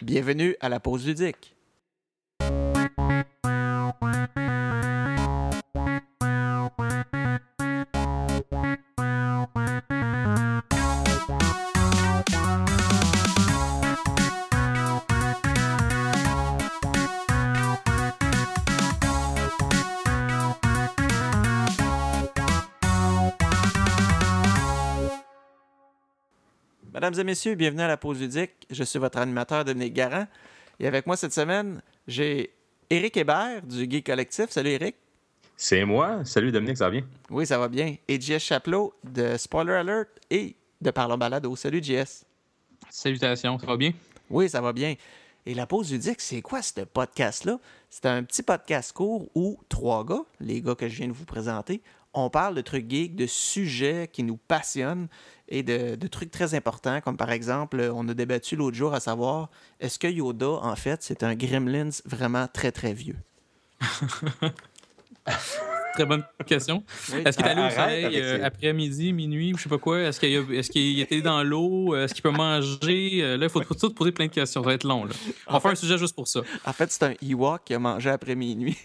Bienvenue à la pause ludique. Mesdames et messieurs, bienvenue à la pause ludique. Je suis votre animateur Dominique Garant. Et avec moi cette semaine, j'ai Éric Hébert du Geek Collectif. Salut Éric. C'est moi. Salut Dominique, ça va bien? Oui, ça va bien. Et JS Chaplot de Spoiler Alert et de Parlons Balado. Salut JS. Salutations, ça va bien? Oui, ça va bien. Et la pause ludique, c'est quoi ce podcast-là? C'est un petit podcast court où trois gars, les gars que je viens de vous présenter, on parle de trucs geeks, de sujets qui nous passionnent et de, de, trucs très importants, comme par exemple, on a débattu l'autre jour à savoir, est-ce que Yoda, en fait, c'est un Gremlins vraiment très, très vieux? très bonne question. Oui. Est-ce qu'il est allé au soleil euh, après-midi, minuit, ou je sais pas quoi? Est-ce qu'il est qu était dans l'eau? Est-ce qu'il peut manger? Là, il faut tout poser plein de questions? Ça va être long. Là. On va faire un sujet juste pour ça. En fait, c'est un Ewok qui a mangé après minuit.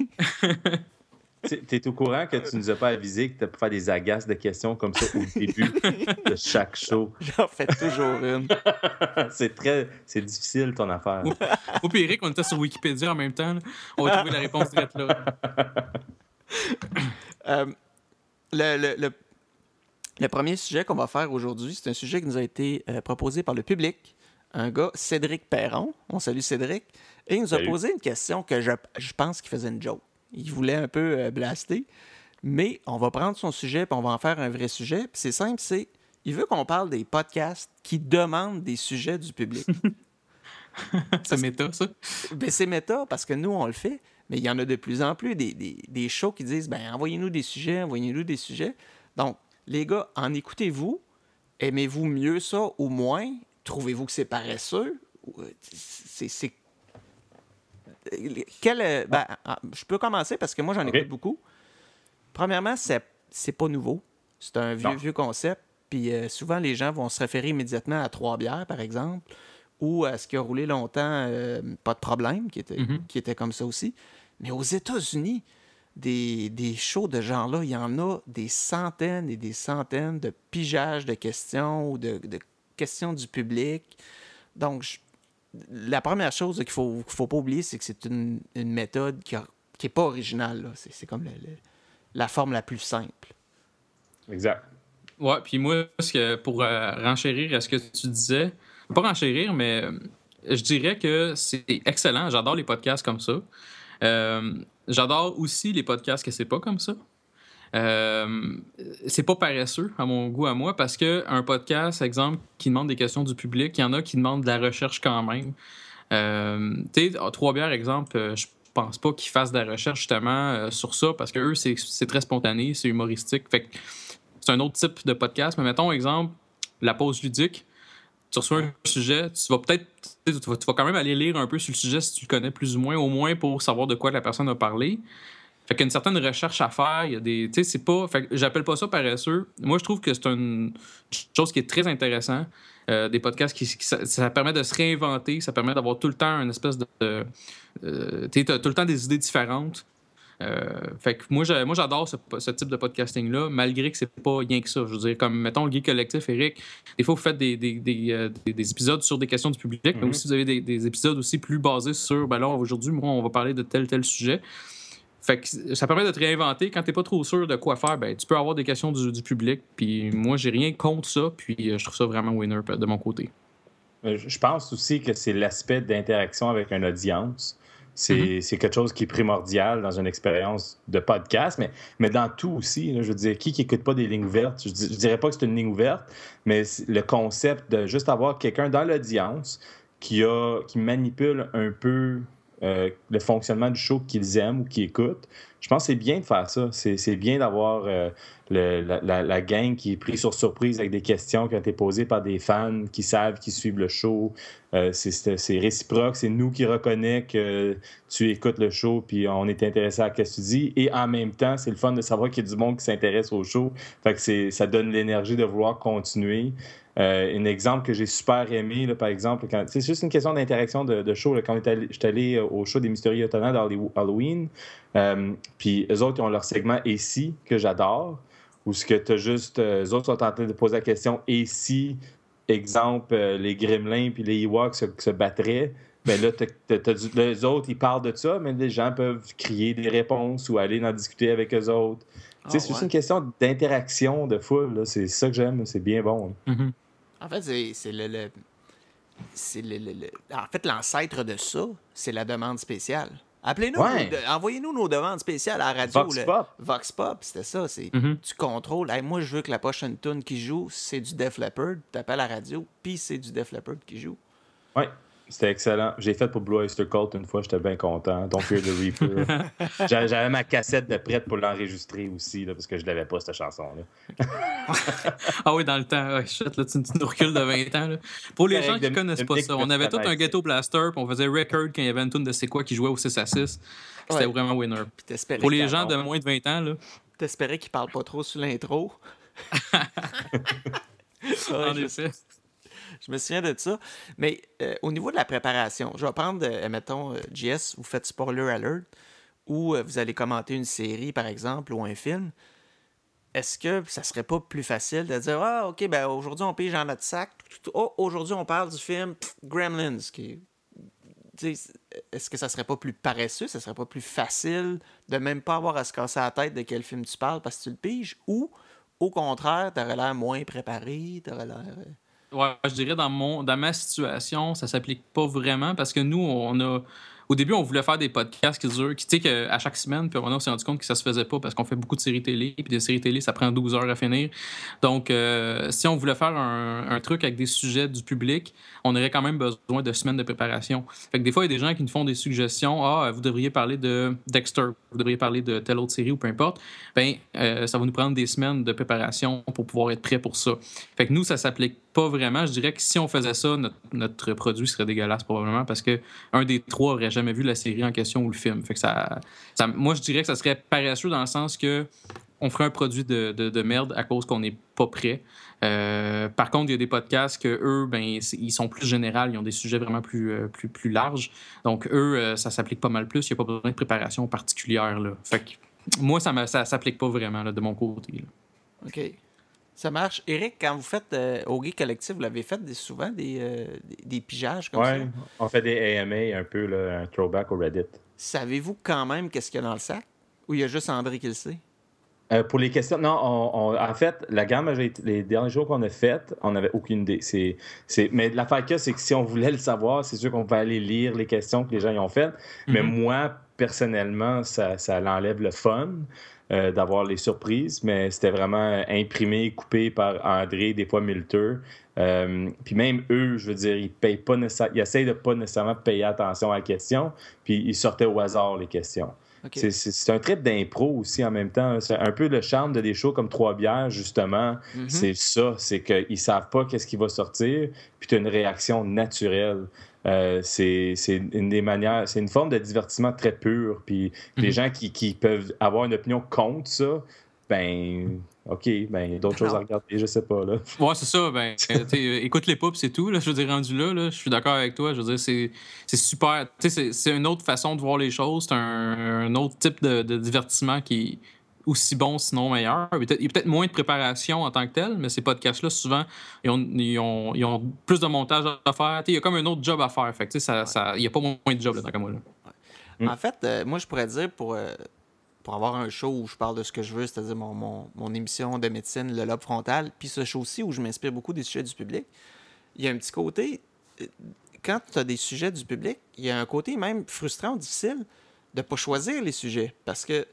Tu es au courant que tu nous as pas avisé que tu as faire des agaces de questions comme ça au début de chaque show? J'en fais toujours une. c'est très... C'est difficile, ton affaire. Au pire, Eric, on était sur Wikipédia en même temps. Là. On va trouver la réponse direct là. euh, le, le, le, le, premier sujet qu'on va faire aujourd'hui, c'est un sujet qui nous a été euh, proposé par le public. Un gars, Cédric Perron. On salue Cédric. Et il nous a Salut. posé une question que je, je pense qu'il faisait une joke. Il voulait un peu euh, blaster. Mais on va prendre son sujet puis on va en faire un vrai sujet. Puis c'est simple, c'est il veut qu'on parle des podcasts qui demandent des sujets du public. c'est méta, ça? Ben, c'est méta parce que nous, on le fait. Mais il y en a de plus en plus des, des, des shows qui disent ben envoyez-nous des sujets, envoyez-nous des sujets. Donc, les gars, en écoutez-vous. Aimez-vous mieux ça ou moins? Trouvez-vous que c'est paresseux? C'est quel, ben, je peux commencer parce que moi, j'en Okay. écoute beaucoup. Premièrement, c'est, c'est pas nouveau. C'est un vieux, Non. vieux concept. Puis euh, souvent, les gens vont se référer immédiatement à Trois Bières, par exemple, ou à ce qui a roulé longtemps, euh, Pas de problème, qui était, Mhm. qui était comme ça aussi. Mais aux États-Unis, des, des shows de genre-là, il y en a des centaines et des centaines de pigeages de questions ou de, de questions du public. Donc, je- la première chose qu'il faut, qu'il faut pas oublier, c'est que c'est une, une méthode qui n'est pas originale. C'est, c'est comme le- le- la forme la plus simple. Exact. Ouais, puis moi, ce que pour euh, renchérir à ce que tu disais, pas renchérir, mais euh, je dirais que c'est excellent. J'adore les podcasts comme ça. Euh, J'adore aussi les podcasts que c'est pas comme ça. Euh, c'est pas paresseux à mon goût à moi parce que un podcast, exemple, qui demande des questions du public, il y en a qui demandent de la recherche quand même. Euh, tu sais, trois bières, exemple, euh, je pense pas qu'ils fassent de la recherche justement euh, sur ça parce que eux, c'est très spontané, c'est humoristique. Fait c'est un autre type de podcast. Mais mettons, exemple, la pause ludique. Tu reçois un sujet, tu vas peut-être. Tu vas quand même aller lire un peu sur le sujet si tu le connais plus ou moins, au moins pour savoir de quoi la personne a parlé. Fait qu'il y a une certaine recherche à faire. Il y a des. Tu sais, c'est pas. Fait que j'appelle pas ça paresseux. Moi, je trouve que c'est une chose qui est très intéressant. Euh, des podcasts qui, qui- ça, ça permet de se réinventer, ça permet d'avoir tout le temps une espèce de. de- euh, tu sais, t'as tout le temps des idées différentes. Euh, fait que moi, j'adore ce, ce type de podcasting-là, malgré que c'est pas rien que ça. Je veux dire, comme, mettons, le Geek Collectif, Eric, des fois, vous faites des, des, des, des- des épisodes sur des questions du public, mais Mhm. aussi, vous avez des, des épisodes aussi plus basés sur, ben là, aujourd'hui, moi, on va parler de tel, tel sujet. Fait que ça permet de te réinventer. Quand t'es pas trop sûr de quoi faire, ben, tu peux avoir des questions du, du public. Puis moi, j'ai rien contre ça. Puis euh, je trouve ça vraiment winner de mon côté. Euh, Je pense aussi que c'est l'aspect d'interaction avec une audience. C'est Mm-hmm. c'est quelque chose qui est primordial dans une expérience de podcast, mais, mais dans tout aussi. là, je veux dire, qui qui écoute pas des lignes ouvertes? Je, je dirais pas que c'est une ligne ouverte, mais le concept de juste avoir quelqu'un dans l'audience qui, a, qui manipule un peu euh, le fonctionnement du show qu'ils aiment ou qu'ils écoutent. Je pense que c'est bien de faire ça. C'est bien d'avoir euh, la, la- gang qui est prise sur surprise avec des questions qui ont été posées par des fans qui savent, qui suivent le show. Euh, c'est- réciproque. C'est nous qui reconnaît que tu écoutes le show puis on est intéressé à ce que tu dis. Et en même temps, c'est le fun de savoir qu'il y a du monde qui s'intéresse au show. Fait que ça donne l'énergie de vouloir continuer. Euh, un exemple que j'ai super aimé, là, par exemple, c'est juste une question d'interaction de, de, show. Là, quand j'étais allé au show des Mystérieux Étonnants d'Halloween, euh, puis eux autres, ils ont leur segment « Et si » que j'adore, où ce que tu as juste... eux autres sont en train de poser la question « Et si, exemple, les Gremlins puis les Ewoks se, se battraient ?» Ben là, les autres, ils parlent de ça, mais les gens peuvent crier des réponses ou aller en discuter avec eux autres. Ah, c'est juste une question d'interaction de foule. C'est ça que j'aime. C'est bien bon. En fait, c'est le, c'est le, En fait, l'ancêtre de ça, c'est la demande spéciale. Appelez-nous, envoyez-nous nos demandes spéciales à la radio. Vox Pop. Vox Pop, c'était ça. C'est mm-hmm. tu contrôles. moi, je veux que la prochaine tune qui joue, c'est du Def Leppard. Tu appelles la radio, puis c'est du Def Leppard qui joue. Ouais. C'était excellent. J'ai fait pour Blue Oyster Cult une fois, j'étais bien content. Don't Fear the Reaper. J'avais ma cassette de prête pour l'enregistrer aussi, là, parce que je l'avais pas, cette chanson-là. ah oui, dans le temps. Ouais, shit, là, tu, nous recules de 20 ans. Là. Pour les gens qui ne connaissent pas ça, on avait tout un ghetto blaster, puis on faisait record quand il y avait une tune de C'est quoi qui jouait au 6 à 6. C'était vraiment winner. Pour les gens de moins de 20 ans, là. T'espérais qu'ils parlent pas trop sur l'intro. en effet je me souviens de ça. Mais euh, au niveau de la préparation, je vais prendre, euh, mettons, JS, euh, vous faites spoiler alert, ou vous allez commenter une série, par exemple, ou un film. Est-ce que ça serait pas plus facile de dire Ah, OK, ben aujourd'hui, on pige dans notre sac. Oh, aujourd'hui, on parle du film Gremlins. Est-ce que ça serait pas plus paresseux, ça serait pas plus facile de même pas avoir à se casser la tête de quel film tu parles parce que tu le piges ou au contraire, t'aurais l'air moins préparé, t'aurais l'air. Ouais, je dirais dans mon dans ma situation, ça s'applique pas vraiment parce que nous, on a au début, on voulait faire des podcasts qui durent, qui, tu sais, qu'à chaque semaine, puis on s'est rendu compte que ça se faisait pas parce qu'on fait beaucoup de séries télé, puis des séries télé, ça prend 12 heures à finir. Donc, euh, si on voulait faire un, truc avec des sujets du public, on aurait quand même besoin de semaines de préparation. Fait que des fois, il y a des gens qui nous font des suggestions. Ah, vous devriez parler de Dexter, vous devriez parler de telle autre série ou peu importe. Ben, euh, ça va nous prendre des semaines de préparation pour pouvoir être prêt pour ça. Fait que nous, ça s'applique pas vraiment. Je dirais que si on faisait ça, notre, produit serait dégueulasse probablement parce que un des trois aurait jamais vu la série en question ou le film. Fait que ça, moi, je dirais que ça serait paresseux dans le sens que on ferait un produit de, merde à cause qu'on n'est pas prêt. Euh, par contre, il y a des podcasts que eux, ben, ils sont plus généraux, ils ont des sujets vraiment plus, euh, larges. Donc, eux, euh, ça s'applique pas mal plus. Il n'y a pas besoin de préparation particulière. Là. Fait que moi, ça ne s'applique pas vraiment de mon côté. OK. Ça marche. Eric, quand vous faites euh, au Gay Collectif, vous l'avez fait souvent des, euh, des, pigeages comme ça? Oui, on fait des AMA un peu, là, un throwback au Reddit. Savez-vous quand même qu'est-ce qu'il y a dans le sac? Ou il y a juste André qui le sait? Euh, pour les questions, non, en fait, la gamme, les derniers jours qu'on a fait, on n'avait aucune idée. C'est, c'est, mais l'affaire que c'est que si on voulait le savoir, c'est sûr qu'on va aller lire les questions que les gens y ont faites. Mais mm-hmm. moi, personnellement, ça, ça l'enlève le fun. Euh, d'avoir les surprises, mais c'était vraiment imprimé, coupé par André, des fois Milter. Euh, puis même eux, je veux dire, ils payent pas ils essayent de pas nécessairement payer attention à la question, puis ils sortaient au hasard les questions. C'est un trip d'impro aussi en même temps. C'est un peu le charme de des shows comme Trois Bières, justement. Mm-hmm. C'est ça, c'est qu'ils savent pas qu'est-ce qui va sortir, puis tu as une réaction naturelle. Euh, c'est une des manières, c'est une forme de divertissement très pur. Puis les mhm. gens qui, qui, peuvent avoir une opinion contre ça, ben, OK, ben, il y a d'autres choses à regarder, je sais pas. Là. Ouais, c'est ça. Ben, écoute les pops, c'est tout. Là, je veux dire, rendu là, là je suis d'accord avec toi. Je veux dire, c'est super. C'est une autre façon de voir les choses. C'est un, un, autre type de, de divertissement qui, aussi bon, sinon meilleur. Il y a peut-être moins de préparation en tant que tel, mais ces podcasts-là, souvent, ils ont, ils, ont, plus de montage à faire. il y a comme un autre job à faire. Fait ça, ça, il n'y a pas moins de job là, tant moi. Là. Mm. En fait, euh, moi, je pourrais dire pour, euh, pour avoir un show où je parle de ce que je veux, c'est-à-dire mon, mon, mon, émission de médecine, le lobe frontal, puis ce show-ci où je m'inspire beaucoup des sujets du public, il y a un petit côté. Euh, quand tu as des sujets du public, il y a un côté même frustrant, difficile de ne pas choisir les sujets. Parce que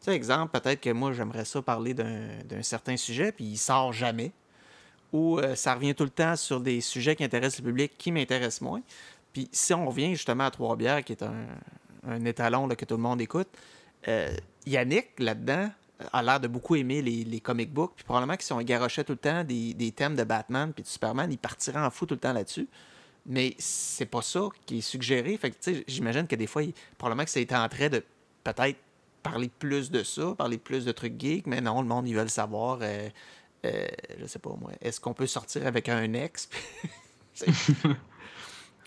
sais, exemple, peut-être que moi, j'aimerais ça parler d'un certain sujet, puis il sort jamais. Ou euh, ça revient tout le temps sur des sujets qui intéressent le public, qui m'intéressent moins. Puis si on revient justement à Trois-Bières, qui est un, étalon là, que tout le monde écoute, euh, Yannick, là-dedans, a l'air de beaucoup aimer les, les comic books. Puis probablement que si on garochait tout le temps des, thèmes de Batman puis de Superman, il partirait en fou tout le temps là-dessus. Mais c'est pas ça qui est suggéré. Fait que, j'imagine que des fois, probablement que ça train de peut-être parler plus de ça, parler plus de trucs geeks, mais non, le monde, ils veulent savoir euh, euh, je sais pas moi, est-ce qu'on peut sortir avec un ex?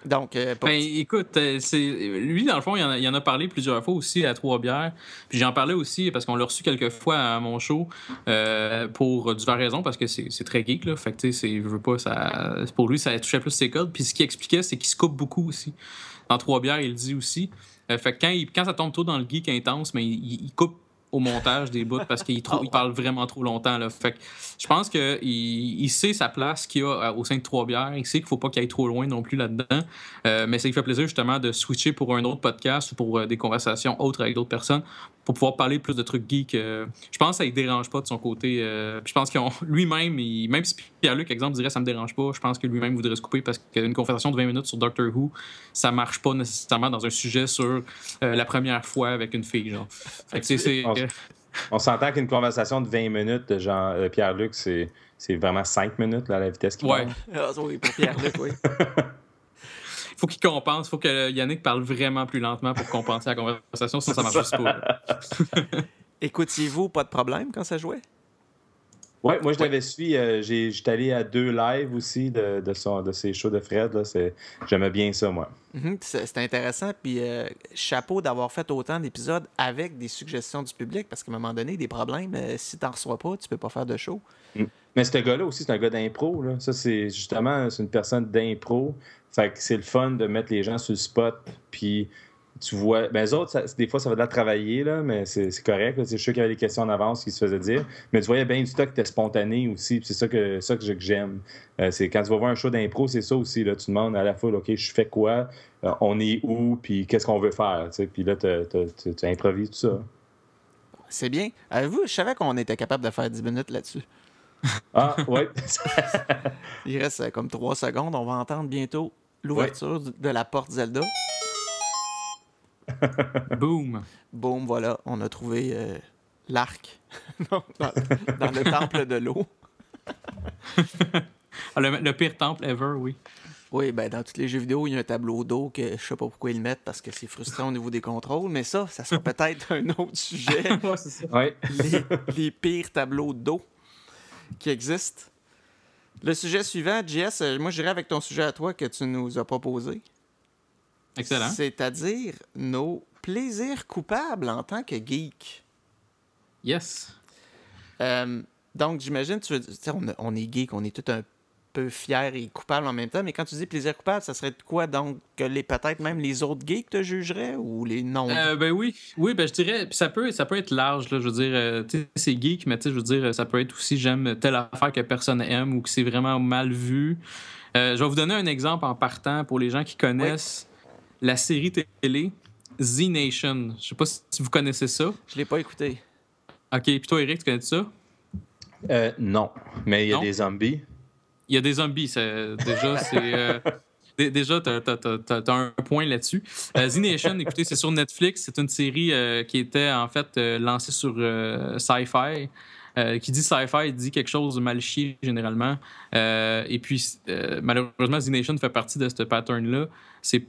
Donc, euh, ben, écoute, euh, c'est lui, dans le fond, il en, a, il en, a, parlé plusieurs fois aussi à Trois-Bières. Puis j'en parlais aussi parce qu'on l'a reçu quelques fois à mon show euh, pour diverses raisons, parce que c'est très geek, là. Fait que, tu sais, je veux pas, ça, pour lui, ça touchait plus ses codes. Puis ce qu'il expliquait, c'est qu'il se coupe beaucoup aussi. Dans Trois-Bières, il le dit aussi. Fait que quand, il, quand ça tombe trop dans le geek intense, mais il, il coupe au montage des bouts parce qu'il il parle vraiment trop longtemps. Là. Fait que je pense qu'il il sait sa place qu'il a euh, au sein de Trois-Bières. Il sait qu'il ne faut pas qu'il aille trop loin non plus là-dedans. Euh, mais ça lui fait plaisir justement de switcher pour un autre podcast ou pour euh, des conversations autres avec d'autres personnes pour pouvoir parler plus de trucs geeks. Euh, je pense que ça ne dérange pas de son côté. Euh, je pense qu'on lui-même, même si Pierre-Luc, exemple, dirait ça me dérange pas, je pense que lui-même voudrait se couper parce qu'une conversation de 20 minutes sur Doctor Who, ça marche pas nécessairement dans un sujet sur euh, la première fois avec une fille. Genre. on, s'entend qu'une conversation de 20 minutes de genre Pierre-Luc, c'est, vraiment 5 minutes là, à la vitesse qu'il ouais. Ah, oui, pour Pierre-Luc, oui. faut qu'il compense. faut que Yannick parle vraiment plus lentement pour compenser la conversation, sinon ça marche juste pas. Écoutiez-vous pas de problème quand ça jouait? Oui, moi je l'avais suivi. Euh, J'étais allé à deux lives aussi de, de, son, de ses shows de Fred. J'aimais bien ça, moi. Mm-hmm, c'est intéressant. Puis euh, chapeau d'avoir fait autant d'épisodes avec des suggestions du public parce qu'à un moment donné, des problèmes, euh, si tu n'en reçois pas, tu peux pas faire de show. Mm. Mais ce gars-là aussi, c'est un gars d'impro. Ça, c'est justement une personne d'impro. Fait que c'est le fun de mettre les gens sur le spot, puis tu vois. Ben, les autres, des fois, ça va de la travailler, là, mais c'est correct. C'est sûr qu'il y avait des questions en avance qui se faisaient dire. Mais tu voyais bien du stock qui était spontané aussi. C'est ça que, ça que j'aime. Euh, c'est quand tu vas voir un show d'impro, c'est ça aussi. Là, tu demandes à la fois, OK, je fais quoi, euh, on est où, puis qu'est-ce qu'on veut faire. Puis là, tu improvises tout ça. C'est bien. vous je savais qu'on était capable de faire 10 minutes là-dessus. Ah, oui. Il reste euh, comme 3 secondes. On va entendre bientôt l'ouverture de la porte Zelda. Boom. Boom, voilà, on a trouvé euh, l'arc dans, le temple de l'eau. Ah, le, pire temple ever, oui. Oui, ben dans tous les jeux vidéo, il y a un tableau d'eau que je sais pas pourquoi ils le mettent parce que c'est frustrant au niveau des contrôles, mais ça, ça sera peut-être un autre sujet. Les, les, pires tableaux d'eau qui existent. Le sujet suivant, JS, euh, moi j'irai avec ton sujet à toi que tu nous as proposé. Excellent. C'est-à-dire nos plaisirs coupables en tant que geek. Yes. Euh, donc, j'imagine, tu on, on, est geek, on est tout un peu fier et coupable en même temps, mais quand tu dis plaisir coupable, ça serait de quoi donc que les peut-être même les autres geeks te jugeraient ou les non? Euh, Ben oui, oui, ben je dirais, ça peut, ça peut être large là, je veux dire, euh, tu sais, c'est geek, mais tu sais, je veux dire, ça peut être aussi j'aime telle affaire que personne aime ou que c'est vraiment mal vu. Euh, je vais vous donner un exemple en partant pour les gens qui connaissent la série télé Z Nation. Je sais pas si vous connaissez ça. Je l'ai pas écouté. Ok, puis toi, Eric, tu connais ça? Non, mais il y a des zombies. Il y a des zombies. Déjà, c'est. Euh, déjà, tu as, un point là-dessus. Euh, Z Nation, écoutez, c'est sur Netflix. C'est une série euh, qui était en fait lancée sur Sci-Fi. qui dit sci-fi dit quelque chose de mal chier généralement. et puis, malheureusement, Z Nation fait partie de ce pattern-là. C'est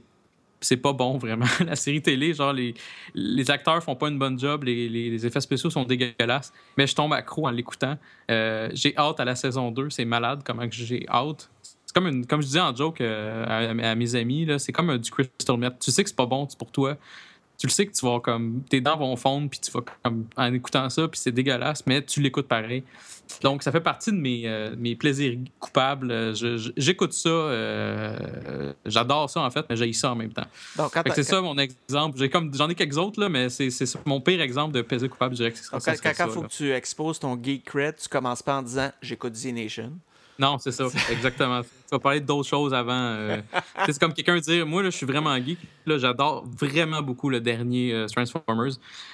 c'est pas bon vraiment. La série télé, genre les, les acteurs font pas une bonne job, les, les, effets spéciaux sont dégueulasses, mais je tombe accro en l'écoutant. Euh, j'ai hâte à la saison 2, c'est malade comment j'ai hâte. C'est comme une, comme je disais en joke euh, à, mes amis, c'est comme du crystal meth. Tu sais que c'est pas bon pour toi, tu le sais que tu vas comme tes dents vont fondre puis tu vas comme en écoutant ça puis c'est dégueulasse mais tu l'écoutes pareil. Donc ça fait partie de mes, euh, mes plaisirs coupables. J'écoute ça euh, j'adore ça en fait mais j'ai ça en même temps. C'est ça mon exemple. J'ai comme j'en ai quelques autres là mais c'est mon pire exemple de plaisir coupable je dirais que quand, il faut que tu exposes ton geek cred tu commences pas en disant j'écoute Z Nation non, c'est ça, exactement. tu vas parler d'autres choses avant. Euh. c'est comme quelqu'un dire Moi, là, je suis vraiment geek. Là, j'adore vraiment beaucoup le dernier euh, Transformers.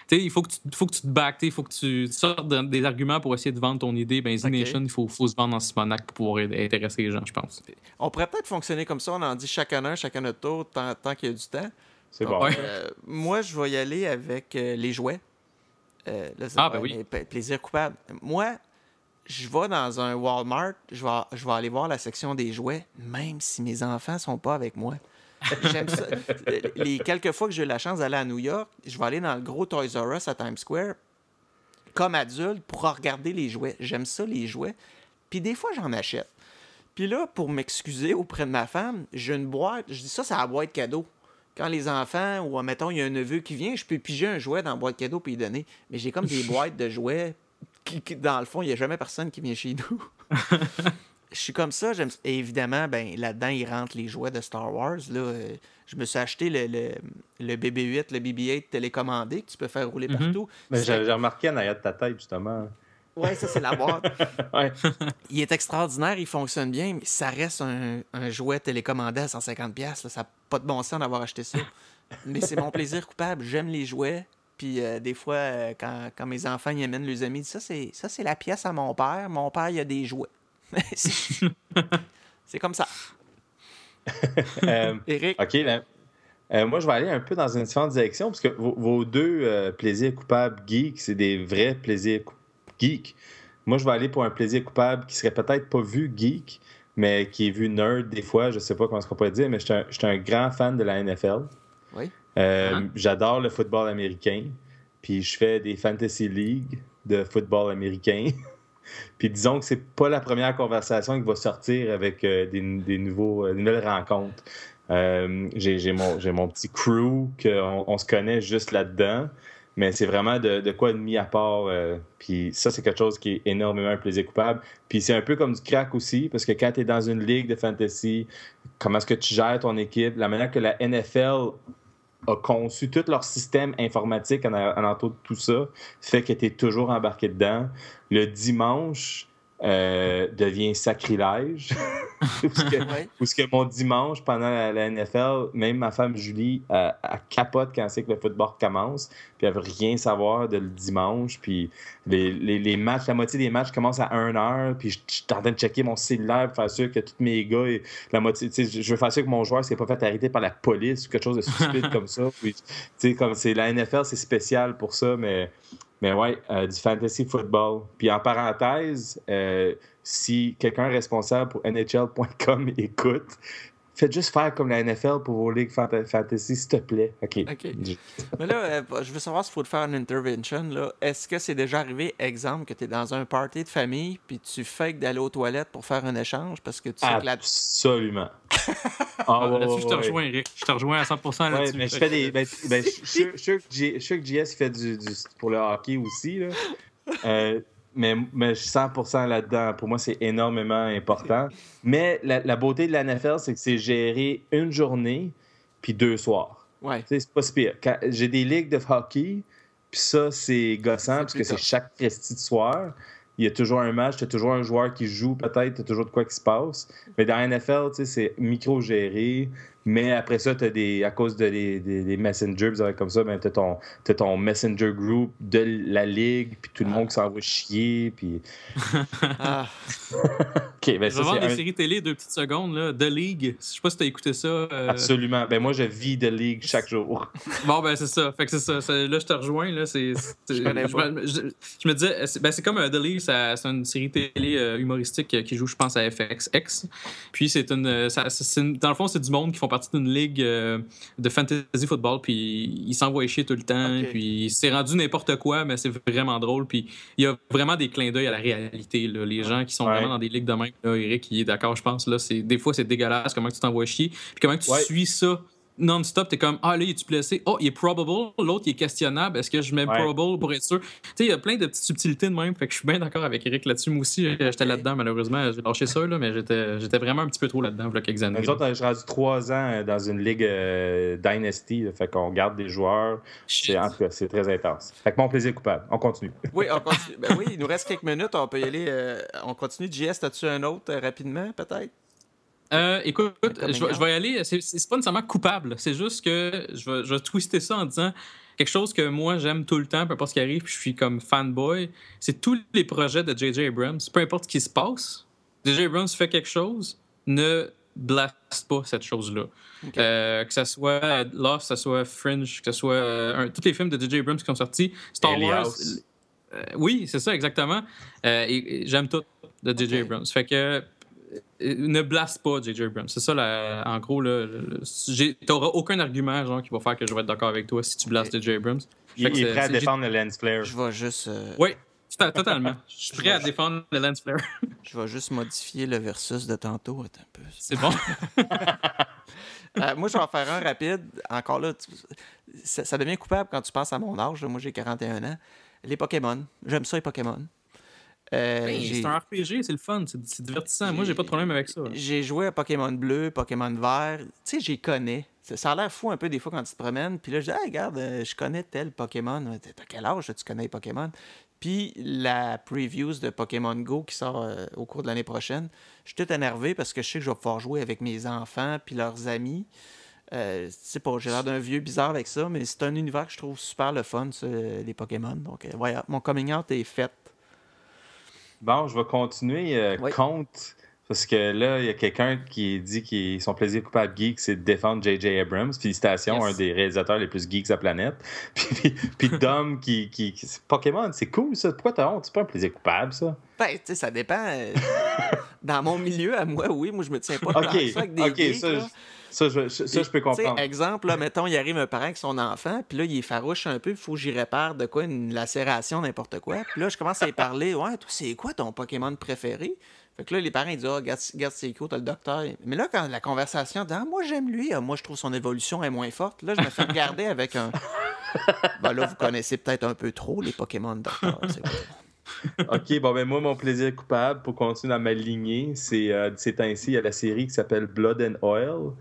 il faut que, tu, faut que tu te back, il faut que tu sortes des arguments pour essayer de vendre ton idée. Ben, Z-Nation, il faut, faut, se vendre en Simonac pour pouvoir intéresser les gens, je pense. On pourrait peut-être fonctionner comme ça. On en dit chacun un, chacun notre tour, tant, tant qu'il y a du temps. C'est bon. Euh, moi, je vais y aller avec les jouets. ah, ben oui. Plaisir coupable. Moi, je vais dans un Walmart, je vais, je vais aller voir la section des jouets, même si mes enfants sont pas avec moi. J'aime ça. Les quelques fois que j'ai eu la chance d'aller à New York, je vais aller dans le gros Toys R Us à Times Square, comme adulte, pour regarder les jouets. J'aime ça, les jouets. Puis des fois, j'en achète. Puis là, pour m'excuser auprès de ma femme, j'ai une boîte. Je dis ça, c'est la boîte cadeau. Quand les enfants, ou mettons, il y a un neveu qui vient, je peux piger un jouet dans la boîte cadeau puis lui donner. Mais j'ai comme des boîtes de jouets qui, qui, dans le fond, il n'y a jamais personne qui vient chez nous. je suis comme ça. j'aime Et évidemment, ben, là-dedans, il rentre les jouets de Star Wars. Là, euh, je me suis acheté le, le, le BB-8, le BB-8 télécommandé que tu peux faire rouler Mhm. partout. Mais C'est- j'ai remarqué en arrière de ta tête, justement. Ouais, ça, c'est la boîte. Ouais. il est extraordinaire, il fonctionne bien, mais ça reste un, un jouet télécommandé à 150$. là. Ça n'a pas de bon sens d'avoir acheté ça. mais c'est mon plaisir coupable. J'aime les jouets. Puis euh, des fois, euh, quand, quand mes enfants y amènent leurs amis, ils disent, ça, c'est, ça, c'est la pièce à mon père. Mon père, il a des jouets. c'est, comme ça. Euh, Eric, OK, ben, euh, moi, je vais aller un peu dans une différente direction, parce que vos, vos deux euh, plaisirs coupables geeks, c'est des vrais plaisirs geeks. Moi, je vais aller pour un plaisir coupable qui serait peut-être pas vu geek, mais qui est vu nerd des fois, je sais pas comment est-ce qu'on pourrait dire, mais je suis un, je suis un grand fan de la NFL. Oui. Euh, Ah. J'adore le football américain, puis je fais des fantasy league de football américain. Puis disons que c'est pas la première conversation qui va sortir avec euh, des, des nouveaux, euh, des nouvelles rencontres. Euh, j'ai mon, j'ai mon petit crew qu'on on se connaît juste là-dedans, mais c'est vraiment de, de quoi de mis à part. euh, puis ça, c'est quelque chose qui est énormément un plaisir coupable. Puis c'est un peu comme du crack aussi, parce que quand tu es dans une ligue de fantasy, comment est-ce que tu gères ton équipe, la manière que la NFL a conçu tout leur système informatique en, en de tout ça, fait que tu toujours embarqué dedans. Le dimanche euh, devient sacrilège. Parce que ouais. que mon dimanche, pendant la, la NFL, même ma femme Julie, elle, elle capote quand c'est que le football commence, puis elle veut rien savoir de le dimanche, puis les, les, les matchs, la moitié des matchs commencent à 1 heure, puis je je suis en train de checker mon cellulaire pour faire sûr que tous mes gars, et la moitié, je veux faire sûr que mon joueur s'est pas fait arrêter par la police ou quelque chose de stupide comme ça. Puis, comme c'est la NFL, c'est spécial pour ça, mais mais ouais, euh, du fantasy football. Puis en parenthèse, euh, si quelqu'un responsable pour NHL.com écoute, faites juste faire comme la NFL pour vos ligues fanta- fantasy, s'il te plaît. OK. Mais là, euh, je veux savoir s'il faut te faire une intervention. Là. Est-ce que c'est déjà arrivé, exemple, que tu es dans un party de famille puis tu fakes d'aller aux toilettes pour faire un échange parce que tu sais que la... Absolument. Ah, Ah, ouais, Là-dessus, je te ouais, rejoins, Eric. Je te rejoins à 100% Ouais, là-dessus. mais je fais des. Ben, ben, je suis sûr que JS fait du, du- pour le hockey aussi. Là. Euh, mais, mais je suis 100% là-dedans. Pour moi, c'est énormément important. Mais la, la beauté de la NFL, c'est que c'est géré une journée puis deux soirs. Ouais. Tu sais, c'est pas si pire. J'ai des ligues de hockey, puis ça, c'est gossant, parce que c'est chaque presti de soir. Il y a toujours un match, tu as toujours un joueur qui joue, peut-être, tu as toujours de quoi qui se passe. Mais dans la NFL, tu sais, c'est micro-géré. Mais après ça, t'as des, à cause de des, des, des messengers, comme ça, ben, tu as ton, t'as ton messenger group de la ligue, puis tout le Ah. monde qui s'envoie chier. Puis... Ah, OK, ben Je ça, vais voir c'est des un- séries télé deux petites secondes. Là. The League. Je sais pas si t'as écouté ça. euh, Absolument. Ben moi, je vis de ligue chaque jour. Bon, ben c'est ça. Fait que c'est ça. Là, je te rejoins. Là, c'est, Je me- je- je me disais, c'est, ben, c'est comme euh, The League, ça- c'est une série télé euh, humoristique qui joue, je pense, à FXX. Puis, c'est une, ça- c'est une- dans le fond, c'est du monde qui font partie d'une ligue euh, de fantasy football. Puis, ils s'envoient chier tout le temps. Puis, c'est rendu n'importe quoi, mais c'est vraiment drôle. Puis, il y a vraiment des clins d'œil à la réalité. Là. Les gens qui sont Ouais. vraiment dans des ligues de même, là, Eric, il est d'accord, je pense. Là, c'est, des fois, c'est dégueulasse comment tu t'envoies chier. Puis, comment tu Ouais. suis ça non-stop, t'es comme Ah là, il est-tu blessé? Oh, il est probable. L'autre, il est questionnable. Est-ce que je mets Ouais. probable pour être sûr? Tu sais, il y a plein de petites subtilités de même. Fait que je suis bien d'accord avec Eric là-dessus. Moi aussi, euh, j'étais là-dedans, malheureusement. J'ai lâché ça, là, mais j'étais j'étais vraiment un petit peu trop là-dedans, il y a quelques années. Nous autres, je suis rendu trois ans euh, dans une ligue euh, Dynasty, là, fait qu'on garde des joueurs. C'est, en tout cas, c'est très intense. Fait que mon plaisir coupable. On continue. oui, on continue. Ben oui, il nous reste quelques minutes. On peut y aller. euh, on continue. JS, as-tu un autre euh, rapidement, peut-être? Euh, écoute, je vais, je vais y aller. C'est pas nécessairement coupable. C'est juste que je vais, je vais twister ça en disant quelque chose que moi j'aime tout le temps, peu importe ce qui arrive, puis je suis comme fanboy. C'est tous les projets de J.J. Abrams. Peu importe ce qui se passe, J.J. Abrams fait quelque chose, ne blaste pas cette chose-là. Euh, que ce soit Lost, que ce soit Fringe, que ce soit euh, un- tous les films de J.J. Abrams qui sont sortis, Star Wars. Oui, c'est ça, exactement. Et, et j'aime tout de J.J. Ok. Abrams. Fait que ne blaste pas J.J. Abrams. C'est ça, la- en gros. j'ai- T'auras aucun argument genre, qui va faire que je vais être d'accord avec toi si tu blastes J.J. Abrams. Il, il est prêt à défendre le lens flare. Je vais juste. euh, Oui. Totalement. Je suis prêt à défendre le lens flare. Je vais juste modifier le versus de tantôt. Attends un peu. C'est bon. Euh, moi, je vais en faire un rapide. Encore là, tu- ça, ça devient coupable quand tu penses à mon âge. Moi, j'ai 41 ans. Les Pokémon. J'aime ça, les Pokémon. Euh, c'est un RPG, c'est le fun, c'est divertissant. Moi, j'ai pas de problème avec ça. J'ai joué à Pokémon bleu, Pokémon vert. Tu sais, j'y connais. Ça, a l'air fou un peu des fois quand tu te promènes. Puis là, je dis, hey, regarde, euh, je connais tel Pokémon. T'as quel âge, tu connais les Pokémon? Puis la previews de Pokémon Go qui sort euh, au cours de l'année prochaine, je suis tout énervé parce que je sais que je vais pouvoir jouer avec mes enfants puis leurs amis. Euh, sais pas, j'ai l'air d'un vieux bizarre avec ça, mais c'est un univers que je trouve super le fun, ça, les Pokémon. Donc, euh, voilà, mon coming out est fait. Bon, je vais continuer euh, Oui. contre. Parce que là, il y a quelqu'un qui dit que son plaisir coupable geek, c'est de défendre J.J. Abrams. Félicitations, Yes. un des réalisateurs les plus geeks de la planète. Puis, Dom qui, qui, qui- Pokémon, c'est cool ça. Pourquoi t'as honte? C'est pas un plaisir coupable, ça. Ben, tu sais, ça dépend. euh, Dans mon milieu, à moi, oui, moi, je me tiens pas tant Ok, que ça avec des ok, geeks, ça, ça, je, ça, je peux comprendre. exemple, là, mettons, il arrive un parent avec son enfant, puis là, il est farouche un peu, il faut que j'y répare de quoi, une lacération, n'importe quoi. Puis là, je commence à y parler, ouais, toi, c'est quoi ton Pokémon préféré? Fait que là, les parents, ils disent, ah, regarde, regarde c'est cool, t'as le docteur. Mais là, quand la conversation, dit, ah, moi, j'aime lui, Ah, moi, je trouve son évolution est moins forte, là, je me fais regarder avec un. Ben là, vous connaissez peut-être un peu trop les Pokémon, docteur. c'est vrai. Ok, bon, ben moi, mon plaisir coupable, pour continuer dans ma lignée, c'est euh, de ces temps-ci, il y a la série qui s'appelle Blood and Oil,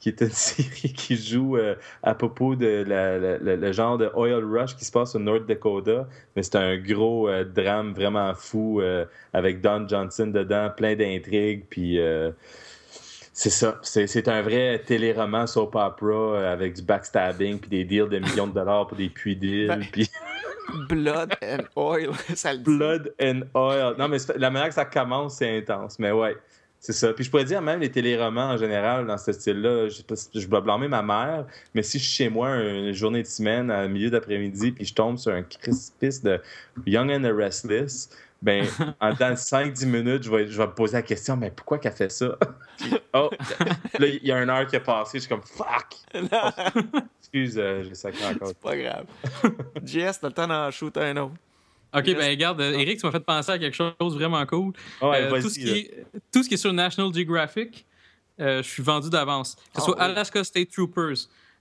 qui est une série qui joue euh, à propos de la- la- la- le genre de oil rush qui se passe au North Dakota. Mais c'est un gros euh, drame vraiment fou euh, avec Don Johnson dedans, plein d'intrigues, puis. c'est ça. C'est un vrai téléroman soap opera avec du backstabbing puis des deals de millions de dollars pour des puits d'îles. Ben, puis Blood and Oil, ça le dit. Blood and Oil. Non, mais la manière que ça commence, c'est intense. Mais ouais, c'est ça. Puis je pourrais dire même les téléromans en général dans ce style-là. Je, je dois blâmer ma mère, mais si je suis chez moi une journée de semaine, à milieu d'après-midi, puis je tombe sur un crispice de Young and the Restless, ben, en dans 5-10 minutes, je vais, je vais me poser la question, mais pourquoi qu'elle fait ça? Puis, oh, là, il y a une heure qui est passée, je suis comme fuck! Excuse, euh, j'ai sacré encore. C'est pas grave. JS, t'as le temps d'en shooter un autre. Ok, Reste- ben regarde, euh, Eric, tu m'as fait penser à quelque chose vraiment cool. Ouais, Euh, vas-y, tout, ce qui est, tout ce qui est sur National Geographic, euh, je suis vendu d'avance. Que ce Ah soit oui. Alaska State Troopers,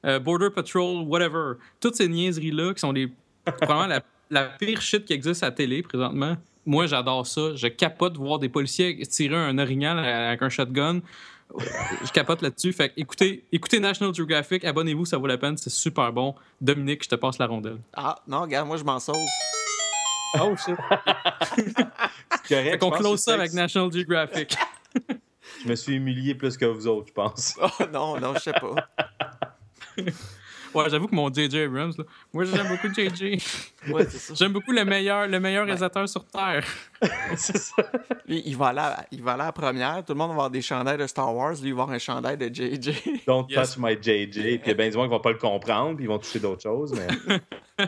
euh, Border Patrol, whatever. Toutes ces niaiseries-là qui sont les, probablement la, la pire shit qui existe à la télé présentement. Moi, j'adore ça. Je capote de voir des policiers tirer un orignal avec un shotgun. Je capote là-dessus. Fait que écoutez, écoutez National Geographic, abonnez-vous, ça vaut la peine, c'est super bon. Dominique, je te passe la rondelle. Ah, non, regarde, moi, je m'en sauve. Oh shit. C'est correct, Fait qu'on close ça avec National Geographic. Je me suis humilié plus que vous autres, je pense. Oh non, non, je sais pas. Ouais, j'avoue que mon J.J. Abrams, là, moi j'aime beaucoup J.J. Ouais, c'est ça. J'aime beaucoup le meilleur, le meilleur réalisateur sur Terre. c'est ça. Lui, il va, aller à, il va aller à la première. Tout le monde va avoir des chandails de Star Wars. Lui, il va avoir un chandail de JJ. Don't Yes. touch my JJ. Puis il y a bien du monde qui vont pas le comprendre, puis ils vont toucher d'autres choses. Mais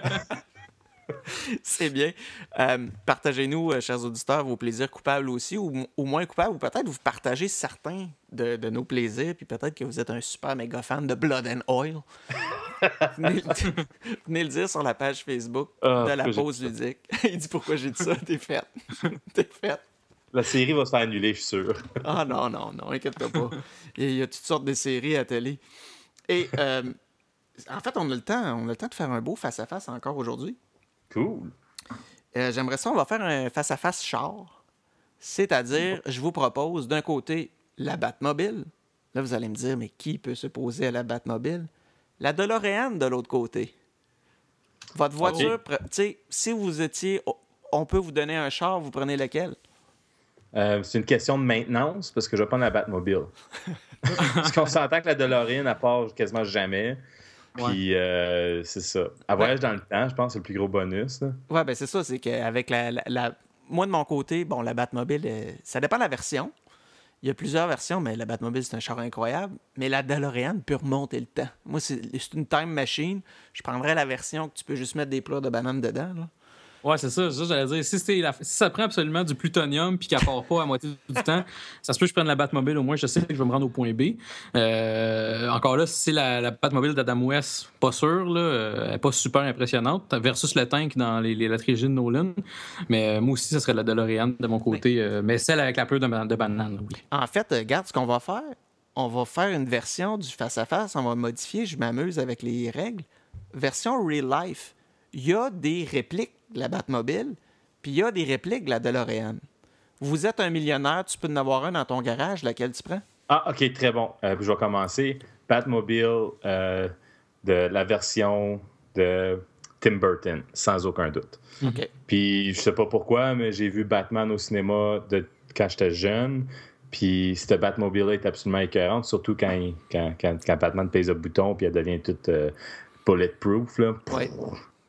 c'est bien. Euh, Partagez-nous, euh, chers auditeurs, vos plaisirs coupables aussi, ou, ou moins coupables, ou peut-être vous partagez certains de, de nos plaisirs, puis peut-être que vous êtes un super méga fan de Blood and Oil. venez, le, venez le dire sur la page Facebook Ah, de la pause ludique. il dit pourquoi j'ai dit ça. T'es faite. T'es faite. la série va se faire annuler, je suis sûr. Ah non, non, non, inquiète-toi pas. Il y a toutes sortes de séries à télé. Et euh, en fait, on a le temps, on a le temps de faire un beau face-à-face encore aujourd'hui. Cool. Euh, J'aimerais ça, on va faire un face-à-face char. C'est-à-dire, je vous propose d'un côté la Batmobile. Là, vous allez me dire, mais qui peut se poser à la Batmobile? La DeLorean de l'autre côté. Votre voiture, tu sais, si vous étiez, on peut vous donner un char, vous prenez lequel? Euh, c'est une question de maintenance parce que je vais prendre la Batmobile. parce qu'on s'entend que la DeLorean, elle part quasiment jamais. Puis euh, c'est ça. Elle voyage dans le temps, je pense c'est le plus gros bonus. là. Ouais, ben c'est ça, c'est qu'avec la, la, la- Moi, de mon côté, bon, la Batmobile, euh, ça dépend de la version. Il y a plusieurs versions, mais la Batmobile, c'est un char incroyable. Mais la DeLorean peut remonter le temps. Moi, c'est c'est une time machine. Je prendrais la version que tu peux juste mettre des plats de bananes dedans. là. Ouais, c'est ça. ça j'allais dire. Si, la... si, ça prend absolument du plutonium puis qu'elle part pas à moitié du temps, ça se peut que je prenne la Batmobile. Au moins, je sais que je vais me rendre au point B. Euh, encore là, si c'est la, la Batmobile d'Adam West, pas sûr. Là, euh, elle n'est pas super impressionnante versus le tank dans les, les, la trilogie de Nolan. Mais euh, moi aussi, ça serait la DeLorean de mon côté. Mais, mais celle avec la peur de, de banane, oui. En fait, regarde ce qu'on va faire. On va faire une version du face-à-face. -face. On va modifier. Je m'amuse avec les règles. Version real life. Il y a des répliques de la Batmobile, puis il y a des répliques de la DeLorean. Vous êtes un millionnaire, tu peux en avoir un dans ton garage, laquelle tu prends? Ah, OK, très bon. Euh, je vais commencer. Batmobile euh, de la version de Tim Burton, sans aucun doute. OK. Puis je sais pas pourquoi, mais j'ai vu Batman au cinéma de, quand j'étais jeune. Puis cette Batmobile est absolument écœurante, surtout quand, quand, quand, Batman pèse le bouton puis elle devient toute euh, bulletproof. Là. Ouais.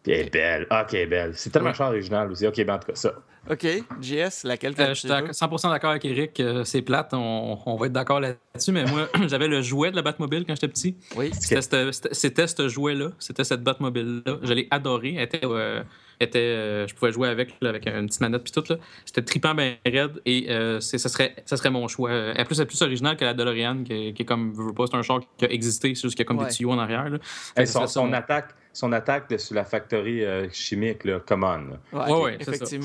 Puis elle est belle. Ah, ok, belle. C'est tellement cher original aussi. Ok, ben en tout cas, ça. OK. JS, laquelle euh, Je suis 100% d'accord avec Eric. Euh, c'est plate. On, on, va être d'accord là-dessus. Mais moi, j'avais le jouet de la Batmobile quand j'étais petit. Oui. C'était ce jouet-là. C'était cette Batmobile-là. Je l'ai adoré. Elle était. Euh, était, euh, je pouvais jouer avec, là, avec une petite manette puis tout. C'était trippant bien raide et euh, ça, serait, ça serait mon choix. En plus, c'est plus original que la DeLorean, qui, qui est comme, veux pas, c'est un char qui a existé, c'est juste qu'il y a comme Ouais. des tuyaux en arrière. Là. Hey, Ça son, mon- attaque, son attaque de, sur la factory euh, chimique, là, come on. là. Ouais, Ouais, ouais, c'est ça.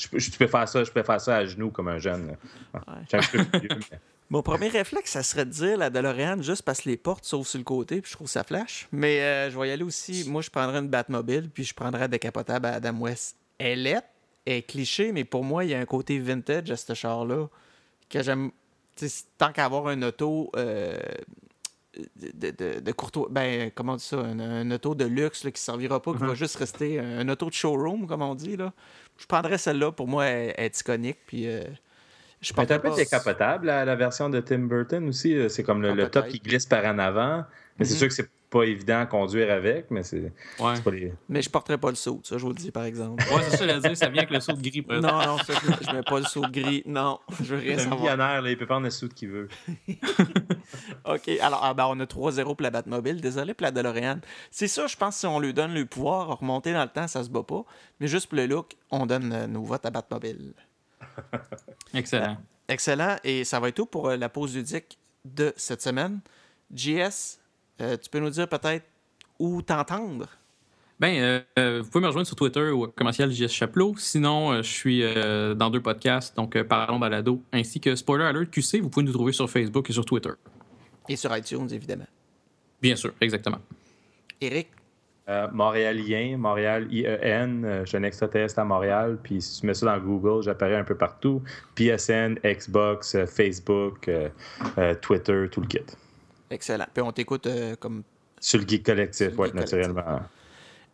Je, peux- je peux faire ça, je peux faire ça à genoux comme un jeune. là. Ouais. Je suis un peu plus vieux, mais- Mon premier réflexe, ça serait de dire la DeLorean juste parce que les portes s'ouvrent sur le côté, puis je trouve ça flash. Mais euh, je vais y aller aussi. Moi, je prendrais une Batmobile, puis je prendrais décapotable à Adam West. Elle est, elle est cliché, mais pour moi, il y a un côté vintage à ce char-là que j'aime. Tu Tant qu'à avoir un auto euh, de, de, de courtois. Ben, comment on dit ça Un, un auto de luxe là, qui ne servira pas, qui va juste rester un, un auto de showroom, comme on dit. Là. Je prendrais celle-là. Pour moi, elle, elle est iconique. Puis. euh, je est un peu décapotable, la, la version de Tim Burton aussi. euh, C'est comme le, Ah, le top qui glisse par en avant. Mais c'est Mhm. sûr que c'est pas évident à conduire avec, mais c'est Ouais. c'est pas les. Mais je porterais pas le saut, ça, je vous le dis, par exemple. Ouais, c'est ça, je dire. Ça vient avec le saut de gris. exemple. non, non, ça, je, mets pas le saut gris. Non, je veux rien C'est un savoir. millionnaire, là, il peut prendre le soude qu'il veut. OK, alors, ah, ben, on a 3-0 pour la Batmobile. Désolé pour la DeLorean. C'est ça, je pense que si on lui donne le pouvoir, remonter dans le temps, ça se bat pas. Mais juste pour le look, on donne euh, nos votes à Batmobile. Excellent. Excellent. Et ça va être tout pour euh, la pause ludique de cette semaine. JS, euh, tu peux nous dire peut-être où t'entendre? Ben, euh, euh, vous pouvez me rejoindre sur Twitter au commercial JS Chaplot. Sinon, euh, je suis euh, dans deux podcasts, donc euh, Parlons Balado, ainsi que Spoiler Alert QC. Vous pouvez nous trouver sur Facebook et sur Twitter. Et sur iTunes, évidemment. Bien sûr, exactement. Eric, Euh, Montréalien, Montréal IEN, euh, je suis un extraterrestre à Montréal, puis si tu mets ça dans Google, j'apparais un peu partout. PSN, Xbox, euh, Facebook, euh, euh, Twitter, tout le kit. Excellent. Puis on t'écoute euh, comme Sur le Geek Collectif, oui, Collectif. naturellement.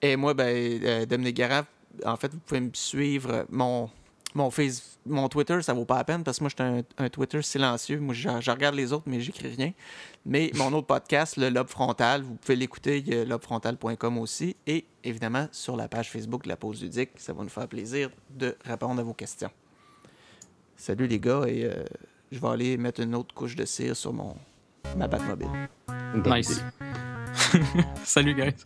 Et moi, ben, euh, Dominique Garave, en fait, vous pouvez me suivre. Mon, mon, face, mon Twitter, ça vaut pas la peine parce que moi, je suis un, un Twitter silencieux. Moi, je, je regarde les autres, mais j'écris rien. Mais mon autre podcast, le Lobe Frontal, vous pouvez l'écouter, il y a lobefrontal.com aussi. Et évidemment, sur la page Facebook de la pause ludique, ça va nous faire plaisir de répondre à vos questions. Salut les gars, et euh, je vais aller mettre une autre couche de cire sur mon, ma Batmobile. Nice. Salut guys.